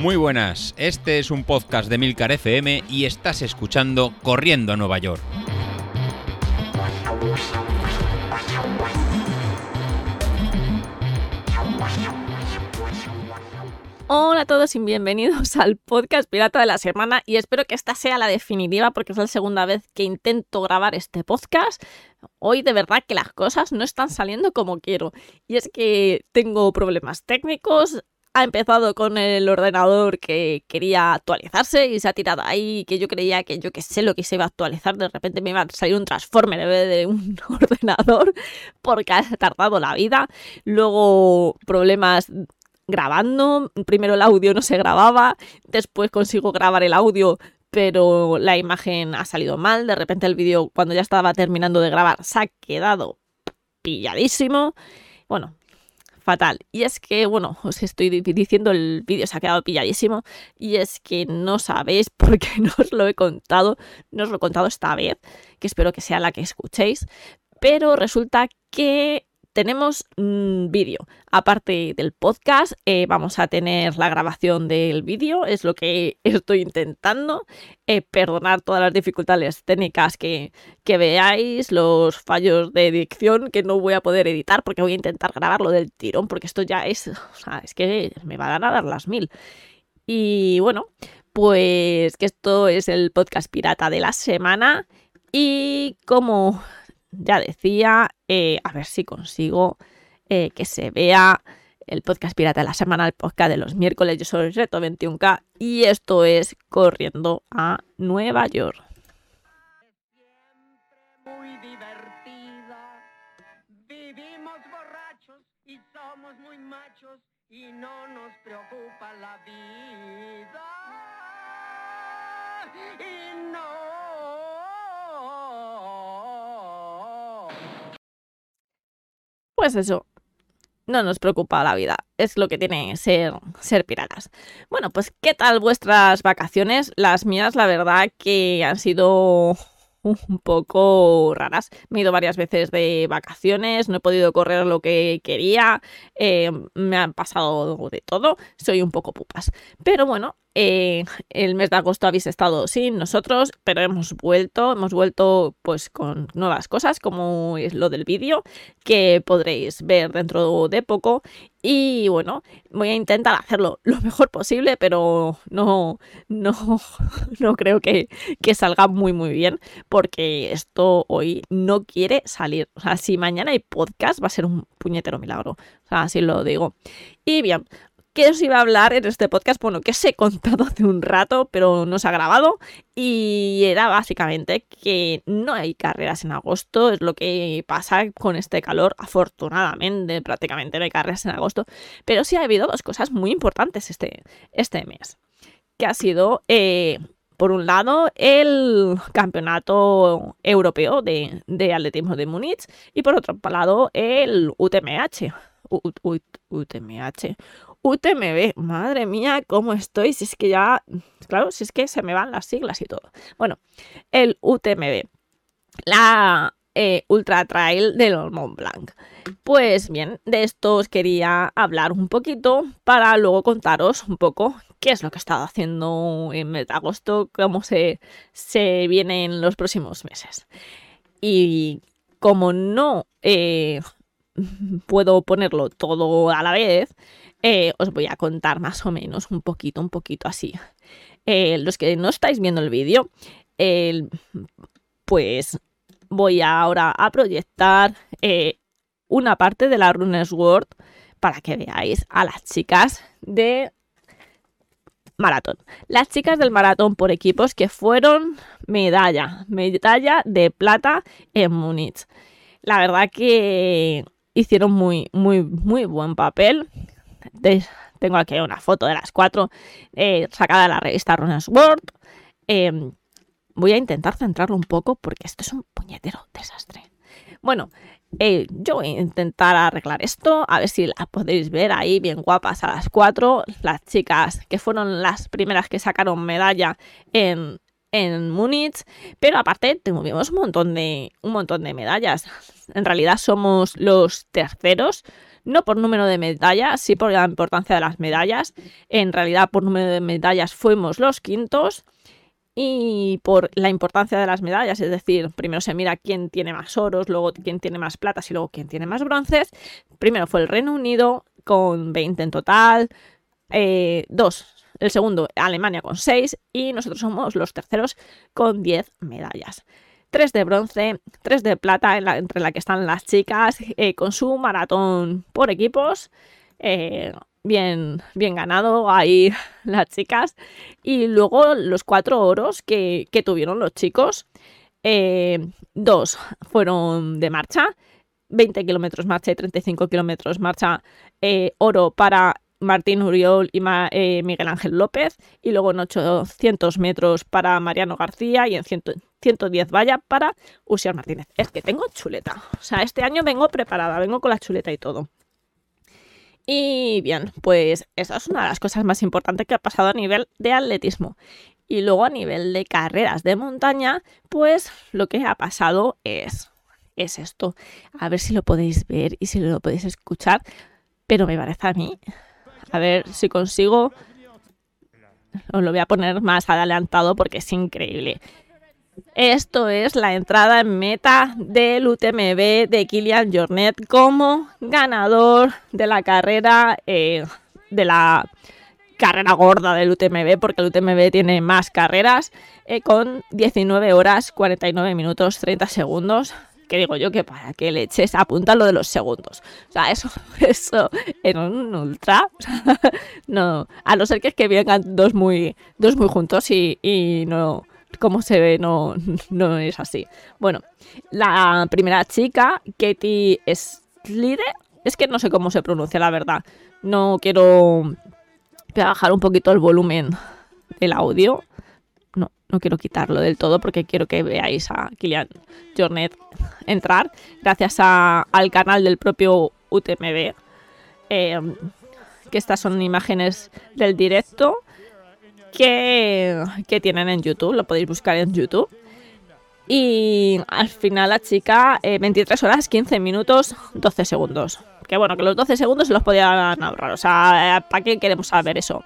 Muy buenas, este es un podcast de Milcar FM y estás escuchando Corriendo a Nueva York. Hola a todos y bienvenidos al podcast Pirata de la Semana y espero que esta sea la definitiva porque es la segunda vez que intento grabar este podcast. Hoy de verdad que las cosas no están saliendo como quiero y es que tengo problemas técnicos, ha empezado con el ordenador que quería actualizarse y se ha tirado ahí que yo creía que yo que sé lo que se iba a actualizar, de repente me iba a salir un transformer en vez de un ordenador porque ha tardado la vida. Luego problemas grabando. Primero el audio no se grababa, después consigo grabar el audio, pero la imagen ha salido mal. De repente el vídeo, cuando ya estaba terminando de grabar, se ha quedado pilladísimo. Bueno, fatal. Y es que, bueno, os estoy diciendo, el vídeo se ha quedado pilladísimo. Y es que no sabéis por qué no os lo he contado. No os lo he contado esta vez, que espero que sea la que escuchéis. Pero resulta que tenemos un vídeo. Aparte del podcast, eh, vamos a tener la grabación del vídeo, es lo que estoy intentando. Eh, perdonar todas las dificultades técnicas que, que, veáis, los fallos de dicción que no voy a poder editar porque voy a intentar grabarlo del tirón, porque esto ya es, o sea, es que me van a dar las mil. Y bueno, pues que esto es el podcast pirata de la semana. Y como ya decía, eh, a ver si consigo eh, que se vea el podcast pirata de la semana, el podcast de los miércoles. Yo soy Reto 21K y esto es Corriendo a Nueva York. muy divertida. Vivimos borrachos y somos muy machos y no nos preocupa la vida. Pues eso, no nos preocupa la vida. Es lo que tiene ser, ser piratas. Bueno, pues ¿qué tal vuestras vacaciones? Las mías, la verdad, que han sido un poco raras. Me he ido varias veces de vacaciones, no he podido correr lo que quería, eh, me ha pasado de todo, soy un poco pupas. Pero bueno, eh, el mes de agosto habéis estado sin nosotros, pero hemos vuelto, hemos vuelto pues con nuevas cosas como es lo del vídeo que podréis ver dentro de poco y bueno, voy a intentar hacerlo lo mejor posible, pero no, no, no creo que, que salga muy muy bien porque esto hoy no quiere salir. O sea, si mañana hay podcast va a ser un puñetero milagro. O sea, así lo digo. Y bien, ¿Qué os iba a hablar en este podcast? Bueno, que os he contado hace un rato, pero no se ha grabado. Y era básicamente que no hay carreras en agosto, es lo que pasa con este calor. Afortunadamente, prácticamente no hay carreras en agosto. Pero sí ha habido dos cosas muy importantes este, este mes. Que ha sido, eh, por un lado, el campeonato europeo de, de atletismo de Múnich. Y por otro lado, el UTMH. UTMH. UTMB, madre mía, ¿cómo estoy? Si es que ya, claro, si es que se me van las siglas y todo. Bueno, el UTMB, la eh, Ultra Trail del Mont Blanc. Pues bien, de esto os quería hablar un poquito para luego contaros un poco qué es lo que he estado haciendo en agosto, cómo se, se en los próximos meses. Y como no eh, puedo ponerlo todo a la vez, eh, os voy a contar más o menos un poquito, un poquito así. Eh, los que no estáis viendo el vídeo, pues voy ahora a proyectar eh, una parte de la Runners World para que veáis a las chicas de maratón. Las chicas del maratón por equipos que fueron medalla, medalla de plata en Múnich. La verdad que hicieron muy, muy, muy buen papel. Tengo aquí una foto de las cuatro eh, sacada de la revista Runners World. Eh, voy a intentar centrarlo un poco porque esto es un puñetero desastre. Bueno, eh, yo voy a intentar arreglar esto, a ver si las podéis ver ahí bien guapas a las cuatro. Las chicas que fueron las primeras que sacaron medalla en, en Múnich, pero aparte tuvimos un montón de un montón de medallas. En realidad somos los terceros no por número de medallas, sí por la importancia de las medallas. En realidad, por número de medallas fuimos los quintos y por la importancia de las medallas, es decir, primero se mira quién tiene más oros, luego quién tiene más platas y luego quién tiene más bronces. Primero fue el Reino Unido con 20 en total, eh, dos, el segundo Alemania con 6 y nosotros somos los terceros con 10 medallas. 3 de bronce, 3 de plata, entre la que están las chicas, eh, con su maratón por equipos. Eh, bien, bien ganado ahí las chicas. Y luego los cuatro oros que, tuvieron los chicos. Eh, dos fueron de marcha, 20 kilómetros marcha y 35 kilómetros marcha, oro para Martín Uriol y Miguel Ángel López, y luego en 800 metros para Mariano García y en 110 valla para Usiar Martínez. Es que tengo chuleta, o sea, este año vengo preparada, vengo con la chuleta y todo. Y bien, pues esa es una de las cosas más importantes que ha pasado a nivel de atletismo. Y luego a nivel de carreras de montaña, pues lo que ha pasado es, es esto. A ver si lo podéis ver y si lo podéis escuchar. Pero me parece a mí. A ver si consigo. Os lo voy a poner más adelantado porque es increíble. Esto es la entrada en meta del UTMB de Kilian Jornet como ganador de la carrera eh, de la carrera gorda del UTMB, porque el UTMB tiene más carreras, eh, con 19 horas 49 minutos 30 segundos. Que digo yo que para que le eches apunta lo de los segundos. O sea, eso, eso en un ultra. no, a no ser que es que vengan dos muy, dos muy juntos y, y no, como se ve, no, no es así. Bueno, la primera chica, Katie Slide, es que no sé cómo se pronuncia, la verdad. No quiero bajar un poquito el volumen del audio. No, no quiero quitarlo del todo porque quiero que veáis a Kilian Jornet entrar gracias al canal del propio UTMB. Eh, que estas son imágenes del directo que, tienen en YouTube, lo podéis buscar en YouTube. Y al final la chica, 23 eh, horas, 15 minutos, 12 segundos. Que bueno, que los 12 segundos se los podían ahorrar. O sea, eh, ¿para qué queremos saber eso?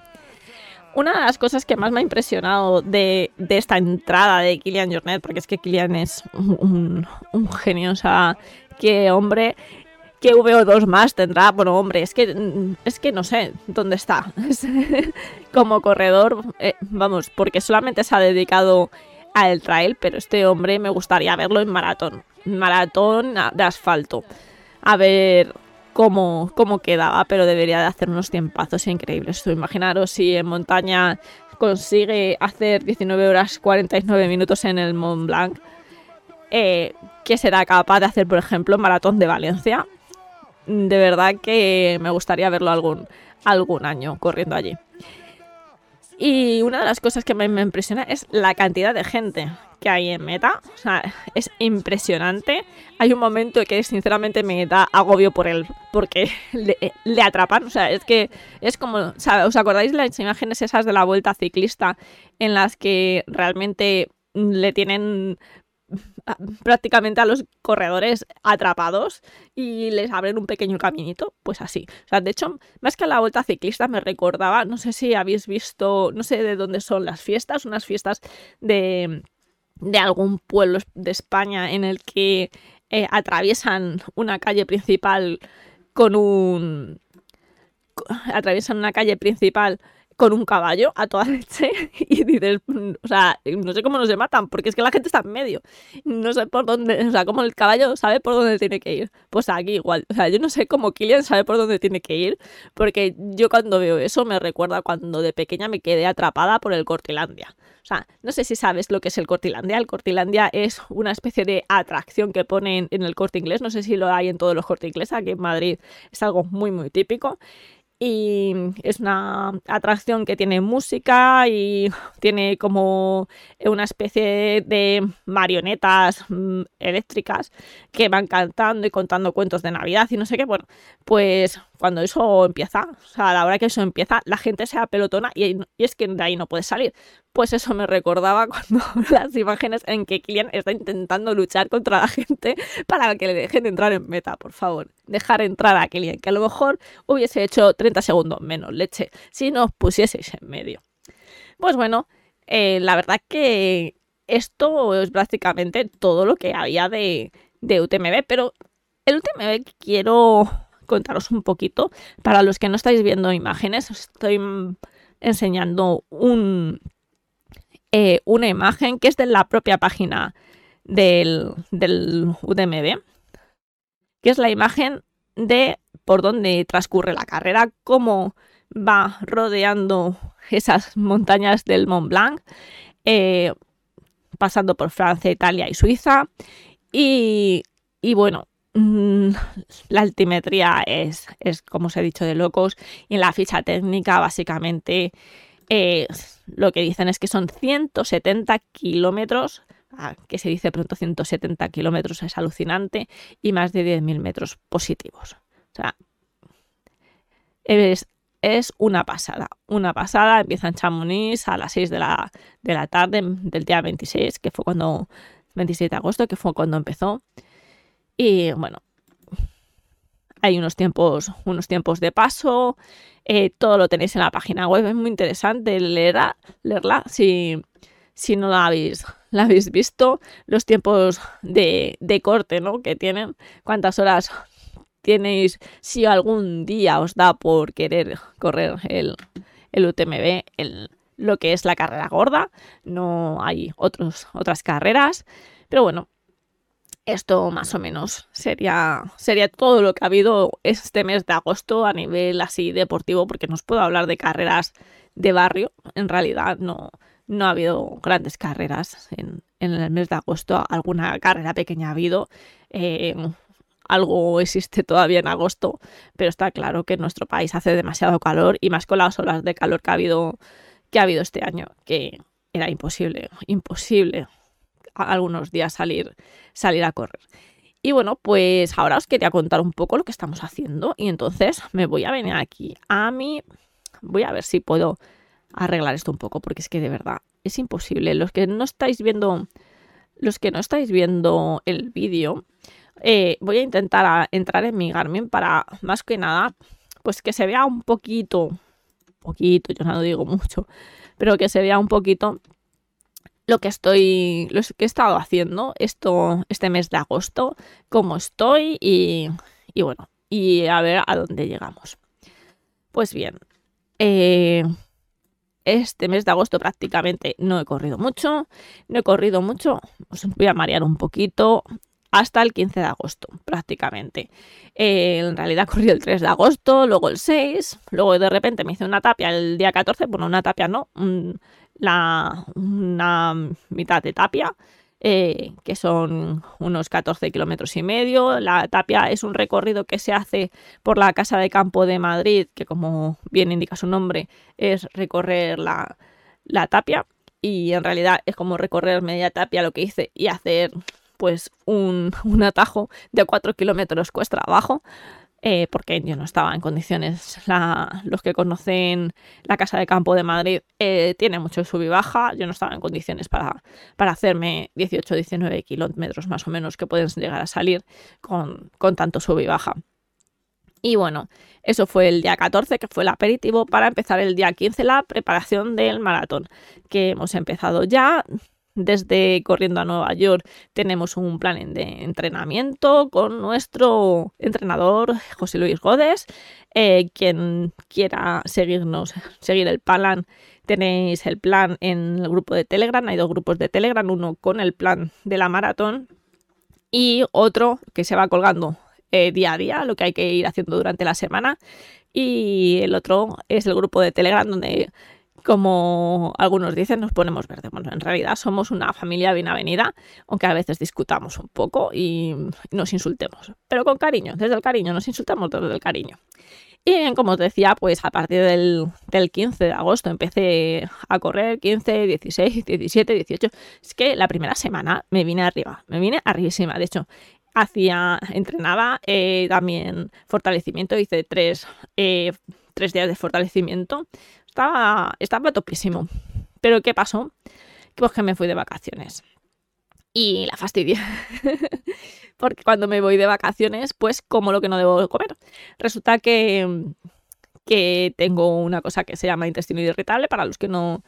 Una de las cosas que más me ha impresionado de, esta entrada de Kilian Jornet, porque es que Kilian es un, un genio, o sea, qué hombre, que VO2 más tendrá. Bueno, hombre, es que es que no sé dónde está. Como corredor, eh, vamos, porque solamente se ha dedicado al trail, pero este hombre me gustaría verlo en maratón. Maratón de asfalto. A ver cómo, cómo quedaba, pero debería de hacer unos tiempazos increíbles. Imaginaros si en montaña consigue hacer 19 horas 49 minutos en el Mont Blanc. Eh, ¿Qué será capaz de hacer, por ejemplo, Maratón de Valencia? De verdad que me gustaría verlo algún, algún año corriendo allí. Y una de las cosas que me, impresiona es la cantidad de gente que hay en meta. O sea, es impresionante. Hay un momento que sinceramente me da agobio por él, porque le, atrapan. O sea, es que es como, ¿os acordáis las imágenes esas de la vuelta ciclista en las que realmente le tienen prácticamente a los corredores atrapados y les abren un pequeño caminito, pues así. O sea, de hecho, más que a la vuelta ciclista me recordaba, no sé si habéis visto, no sé de dónde son las fiestas, unas fiestas de, de algún pueblo de España en el que eh, atraviesan una calle principal con un... atraviesan una calle principal con un caballo a toda leche y dices, o sea, no sé cómo no se matan, porque es que la gente está en medio. No sé por dónde, o sea, cómo el caballo sabe por dónde tiene que ir. Pues aquí igual, o sea, yo no sé cómo Killian sabe por dónde tiene que ir, porque yo cuando veo eso me recuerda cuando de pequeña me quedé atrapada por el Cortilandia. O sea, no sé si sabes lo que es el Cortilandia. El Cortilandia es una especie de atracción que ponen en el corte inglés. No sé si lo hay en todos los cortes ingleses. Aquí en Madrid es algo muy, muy típico y es una atracción que tiene música y tiene como una especie de marionetas mm, eléctricas que van cantando y contando cuentos de Navidad y no sé qué. Bueno, pues cuando eso empieza, o sea, a la hora que eso empieza, la gente se apelotona y, es que de ahí no puede salir. Pues eso me recordaba cuando las imágenes en que Kylian está intentando luchar contra la gente para que le dejen entrar en meta, por favor. Dejar entrar a Kylian, que a lo mejor hubiese hecho 30 segundos menos leche si nos pusieseis en medio. Pues bueno, eh, la verdad que esto es prácticamente todo lo que había de, de UTMB, pero el UTMB que quiero contaros un poquito. Para los que no estáis viendo imágenes, os estoy enseñando un, eh, una imagen que es de la propia página del, del UTMB, que es la imagen de por dónde transcurre la carrera, cómo va rodeando esas montañas del Mont Blanc, eh, pasando por Francia, Italia y Suiza. Y, y bueno, la altimetría es, es, como os he dicho, de locos. Y en la ficha técnica, básicamente, eh, lo que dicen es que son 170 kilómetros. Ah, que se dice pronto 170 kilómetros es alucinante y más de 10.000 metros positivos. O sea, es, una pasada, una pasada. Empieza en Chamonix a las 6 de la, de la tarde del día 26, que fue cuando, 27 de agosto, que fue cuando empezó. Y bueno, hay unos tiempos, unos tiempos de paso, eh, todo lo tenéis en la página web, es muy interesante leerla, leerla si, si no la habéis, la habéis visto, los tiempos de, de corte ¿no? que tienen, cuántas horas tenéis, si algún día os da por querer correr el, el UTMB, el, lo que es la carrera gorda, no hay otros, otras carreras, pero bueno, esto más o menos sería, sería todo lo que ha habido este mes de agosto a nivel así deportivo, porque no os puedo hablar de carreras de barrio, en realidad no, no ha habido grandes carreras en, en el mes de agosto, alguna carrera pequeña ha habido. Eh, algo existe todavía en agosto, pero está claro que en nuestro país hace demasiado calor y más con las olas de calor que ha habido, que ha habido este año, que era imposible, imposible algunos días salir, salir a correr. Y bueno, pues ahora os quería contar un poco lo que estamos haciendo y entonces me voy a venir aquí a mí. Voy a ver si puedo arreglar esto un poco porque es que de verdad es imposible. Los que no estáis viendo, los que no estáis viendo el vídeo, eh, voy a intentar entrar en mi Garmin para más que nada, pues que se vea un poquito, poquito, yo no digo mucho, pero que se vea un poquito lo que estoy, lo que he estado haciendo esto, este mes de agosto, cómo estoy y, bueno, y a ver a dónde llegamos. Pues bien, eh, este mes de agosto prácticamente no he corrido mucho, no he corrido mucho, os voy a marear un poquito, hasta el 15 de agosto, prácticamente. Eh, en realidad corrí el 3 de agosto, luego el 6, luego de repente me hice una tapia el día 14, bueno, una tapia no, la, una mitad de tapia, eh, que son unos 14 kilómetros y medio. La tapia es un recorrido que se hace por la Casa de Campo de Madrid, que como bien indica su nombre, es recorrer la, la tapia. Y en realidad es como recorrer media tapia lo que hice y hacer pues un, un atajo de 4 kilómetros cuesta abajo. Eh, porque yo no estaba en condiciones. Los que conocen la Casa de Campo de Madrid eh, tiene mucho sub y baja. Yo no estaba en condiciones para, para hacerme 18-19 kilómetros más o menos que pueden llegar a salir con, con tanto sub y baja. Y bueno, eso fue el día 14, que fue el aperitivo, para empezar el día 15 la preparación del maratón, que hemos empezado ya desde Corriendo a Nueva York tenemos un plan de entrenamiento con nuestro entrenador José Luis Godes. Eh, quien quiera seguirnos, seguir el plan, tenéis el plan en el grupo de Telegram. Hay dos grupos de Telegram, uno con el plan de la maratón y otro que se va colgando eh, día a día, lo que hay que ir haciendo durante la semana. Y el otro es el grupo de Telegram donde como algunos dicen, nos ponemos verde. Bueno, en realidad somos una familia bien avenida, aunque a veces discutamos un poco y nos insultemos. Pero con cariño, desde el cariño, nos insultamos desde el cariño. Y bien, como os decía, pues a partir del, del, 15 de agosto empecé a correr 15, 16, 17, 18. Es que la primera semana me vine arriba, me vine arribísima. De hecho, hacía, entrenaba eh, también fortalecimiento, hice tres, eh, tres días de fortalecimiento. Estaba, estaba topísimo. Pero ¿qué pasó? Pues que me fui de vacaciones. Y la fastidié. Porque cuando me voy de vacaciones, pues como lo que no debo comer. Resulta que, que tengo una cosa que se llama intestino irritable para los que no,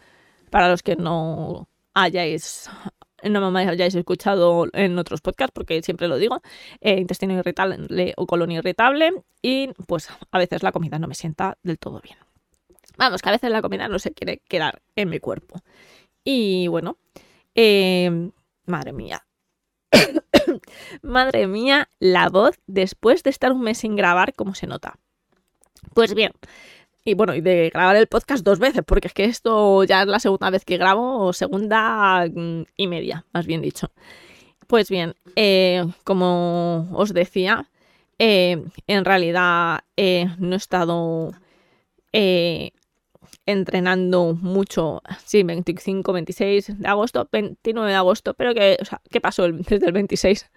para los que no hayáis no me hayáis escuchado en otros podcasts, porque siempre lo digo, eh, intestino irritable o colon irritable, y pues a veces la comida no me sienta del todo bien. Vamos, que a veces la comida no se quiere quedar en mi cuerpo. Y bueno, eh, madre mía. madre mía, la voz después de estar un mes sin grabar, ¿cómo se nota? Pues bien, y bueno, y de grabar el podcast dos veces, porque es que esto ya es la segunda vez que grabo, o segunda mm, y media, más bien dicho. Pues bien, eh, como os decía, eh, en realidad eh, no he estado entrenando mucho, sí, 25, 26 de agosto, 29 de agosto, pero que, o sea, ¿qué pasó desde el 26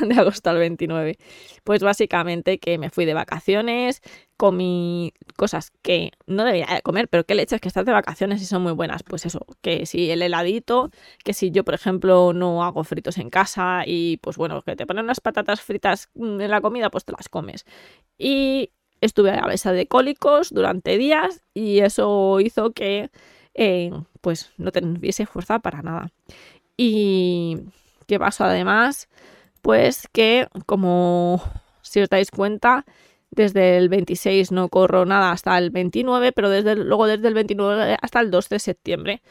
de agosto al 29? Pues básicamente que me fui de vacaciones, comí cosas que no debía comer, pero qué leches que estás de vacaciones y son muy buenas. Pues eso, que si el heladito, que si yo, por ejemplo, no hago fritos en casa y pues bueno, que te ponen unas patatas fritas en la comida, pues te las comes. Y estuve a base de cólicos durante días y eso hizo que eh, pues no tuviese fuerza para nada. Y qué pasó además, pues que como si os dais cuenta, desde el 26 no corro nada hasta el 29, pero desde luego desde el 29 hasta el 2 de septiembre.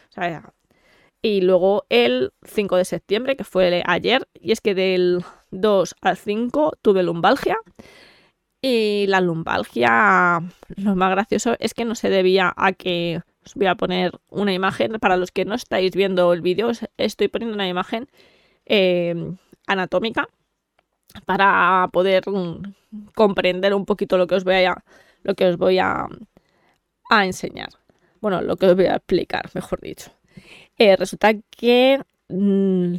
y luego el 5 de septiembre, que fue ayer, y es que del 2 al 5 tuve lumbalgia y la lumbalgia, lo más gracioso es que no se debía a que os voy a poner una imagen. Para los que no estáis viendo el vídeo, estoy poniendo una imagen eh, anatómica para poder mm, comprender un poquito lo que os voy a, lo que os voy a, enseñar. Bueno, lo que os voy a explicar, mejor dicho. Eh, resulta que mm,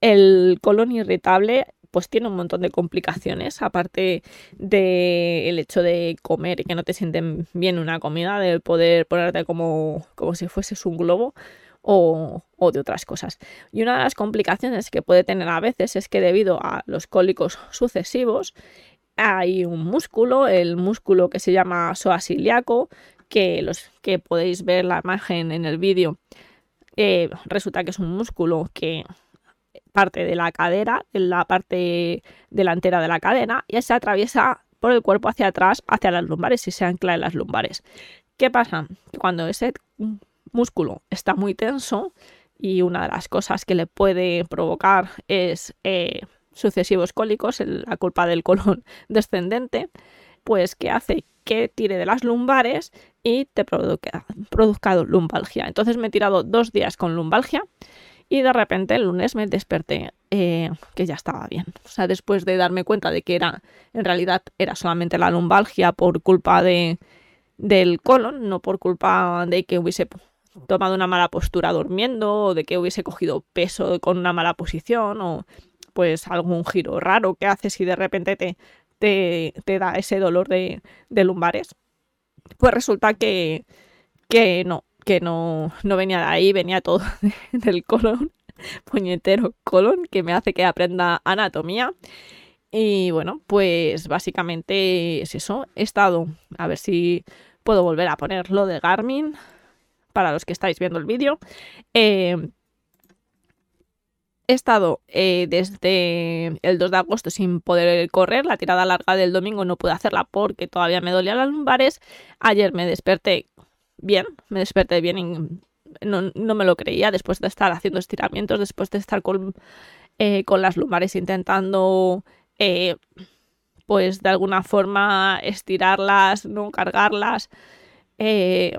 el colon irritable pues tiene un montón de complicaciones, aparte del hecho de comer y que no te sienten bien una comida, de poder ponerte como, como si fueses un globo. O, o, de otras cosas. Y una de las complicaciones que puede tener a veces es que debido a los cólicos sucesivos hay un músculo, el músculo que se llama psoas ilíaco, que los que podéis ver la imagen en el vídeo, eh, resulta que es un músculo que parte de la cadera, en la parte delantera de la cadena, y se atraviesa por el cuerpo hacia atrás, hacia las lumbares y se ancla en las lumbares. ¿Qué pasa? cuando ese músculo está muy tenso y una de las cosas que le puede provocar es eh, sucesivos cólicos, la culpa del colon descendente, pues que hace que tire de las lumbares y te produzca, produzca lumbalgia. Entonces me he tirado dos días con lumbalgia y de repente el lunes me desperté eh, que ya estaba bien. O sea, después de darme cuenta de que era, en realidad era solamente la lumbalgia por culpa de, del colon, no por culpa de que hubiese tomado una mala postura durmiendo o de que hubiese cogido peso con una mala posición o pues algún giro raro que haces y de repente te, te, da ese dolor de, de, lumbares. Pues resulta que, que no, que no, no venía de ahí, venía todo del colon, puñetero colon, que me hace que aprenda anatomía. Y bueno, pues básicamente es eso. He estado, a ver si puedo volver a poner lo de Garmin para los que estáis viendo el vídeo. Eh, he estado eh, desde el 2 de agosto sin poder correr. La tirada larga del domingo no pude hacerla porque todavía me dolían las lumbares. Ayer me desperté bien, me desperté bien y no, me lo creía después de estar haciendo estiramientos, después de estar con, eh, con las lumbares intentando, eh, pues de alguna forma estirarlas, no cargarlas. Eh,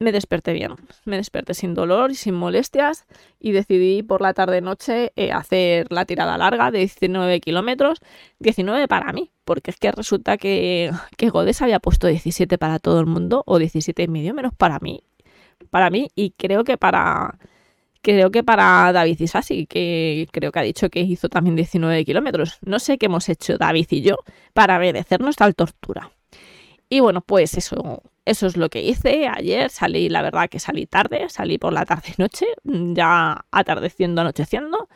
me desperté bien, me desperté sin dolor y sin molestias y decidí por la tarde-noche eh, hacer la tirada larga de 19 kilómetros, 19 para mí, porque es que resulta que, que Godes había puesto 17 para todo el mundo o 17 y medio menos para mí, para mí y creo que para creo que para David Isasi, que creo que ha dicho que hizo también 19 kilómetros. No sé qué hemos hecho David y yo para merecernos tal tortura. Y bueno, pues eso, eso es lo que hice ayer. Salí, la verdad que salí tarde, salí por la tarde-noche, ya atardeciendo, anocheciendo.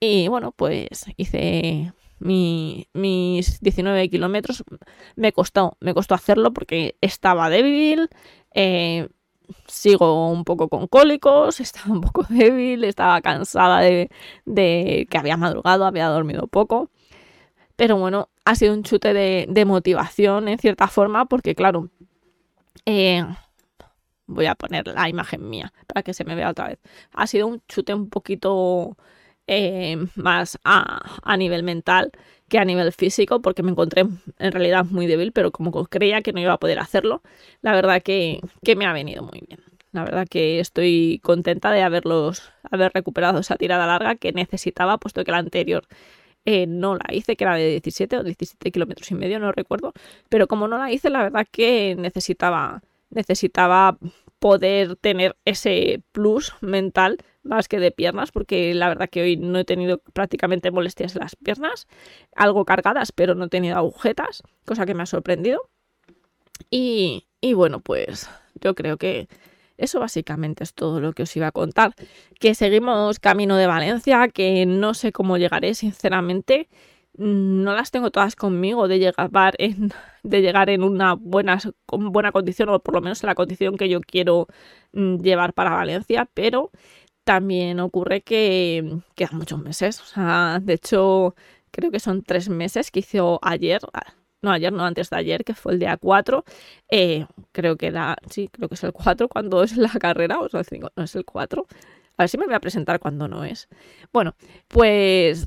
Y bueno, pues hice mi- mis 19 kilómetros. Me costó, me costó hacerlo porque estaba débil. eh, sigo un poco con cólicos, estaba un poco débil, estaba cansada de que había madrugado, había dormido poco. Pero bueno, ha sido un chute de, motivación en cierta forma, porque claro, eh, voy a poner la imagen mía para que se me vea otra vez. Ha sido un chute un poquito eh, más a, a nivel mental que a nivel físico, porque me encontré en realidad muy débil, pero como creía que no iba a poder hacerlo, la verdad que, que me ha venido muy bien. La verdad que estoy contenta de haberlos, haber recuperado esa tirada larga que necesitaba, puesto que la anterior eh, no la hice, que era de 17 o 17 kilómetros y medio, no recuerdo. Pero como no la hice, la verdad que necesitaba, necesitaba poder tener ese plus mental más que de piernas, porque la verdad que hoy no he tenido prácticamente molestias en las piernas, algo cargadas, pero no he tenido agujetas, cosa que me ha sorprendido. Y, y bueno, pues yo creo que eso básicamente es todo lo que os iba a contar. Que seguimos camino de Valencia, que no sé cómo llegaré, sinceramente. No las tengo todas conmigo de llegar en, de llegar en una buena, buena condición, o por lo menos en la condición que yo quiero mm, llevar para Valencia, pero también ocurre que quedan muchos meses. O sea, de hecho, creo que son tres meses que hizo ayer, no ayer, no antes de ayer, que fue el día 4. Eh, creo que era, sí, creo que es el 4 cuando es la carrera, o sea, el 5, no es el 4. A ver si me voy a presentar cuando no es. Bueno, pues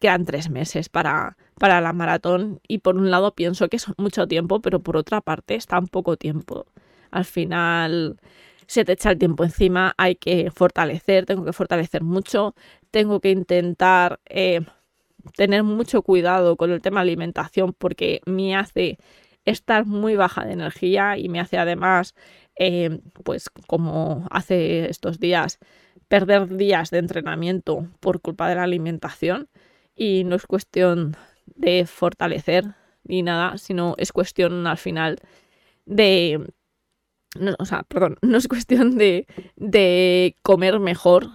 quedan tres meses para, para la maratón y por un lado pienso que es mucho tiempo, pero por otra parte es tan poco tiempo. Al final se te echa el tiempo encima, hay que fortalecer, tengo que fortalecer mucho, tengo que intentar eh, tener mucho cuidado con el tema alimentación porque me hace estar muy baja de energía y me hace además, eh, pues como hace estos días, perder días de entrenamiento por culpa de la alimentación. Y no es cuestión de fortalecer ni nada, sino es cuestión al final de... No, o sea, perdón, no es cuestión de, de comer mejor,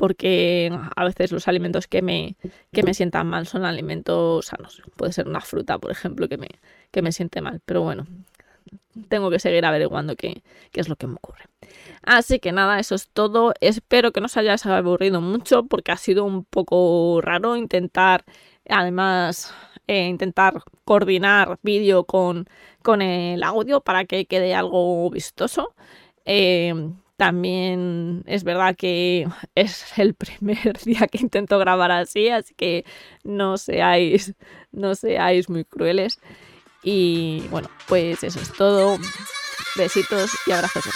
porque a veces los alimentos que me, que me sientan mal son alimentos sanos. Puede ser una fruta, por ejemplo, que me, que me siente mal. Pero bueno, tengo que seguir averiguando qué, qué es lo que me ocurre. Así que nada, eso es todo. Espero que no os hayáis aburrido mucho porque ha sido un poco raro intentar, además, eh, intentar coordinar vídeo con, con el audio para que quede algo vistoso. Eh, también es verdad que es el primer día que intento grabar así, así que no seáis, no seáis muy crueles. Y bueno, pues eso es todo. Besitos y abrazos.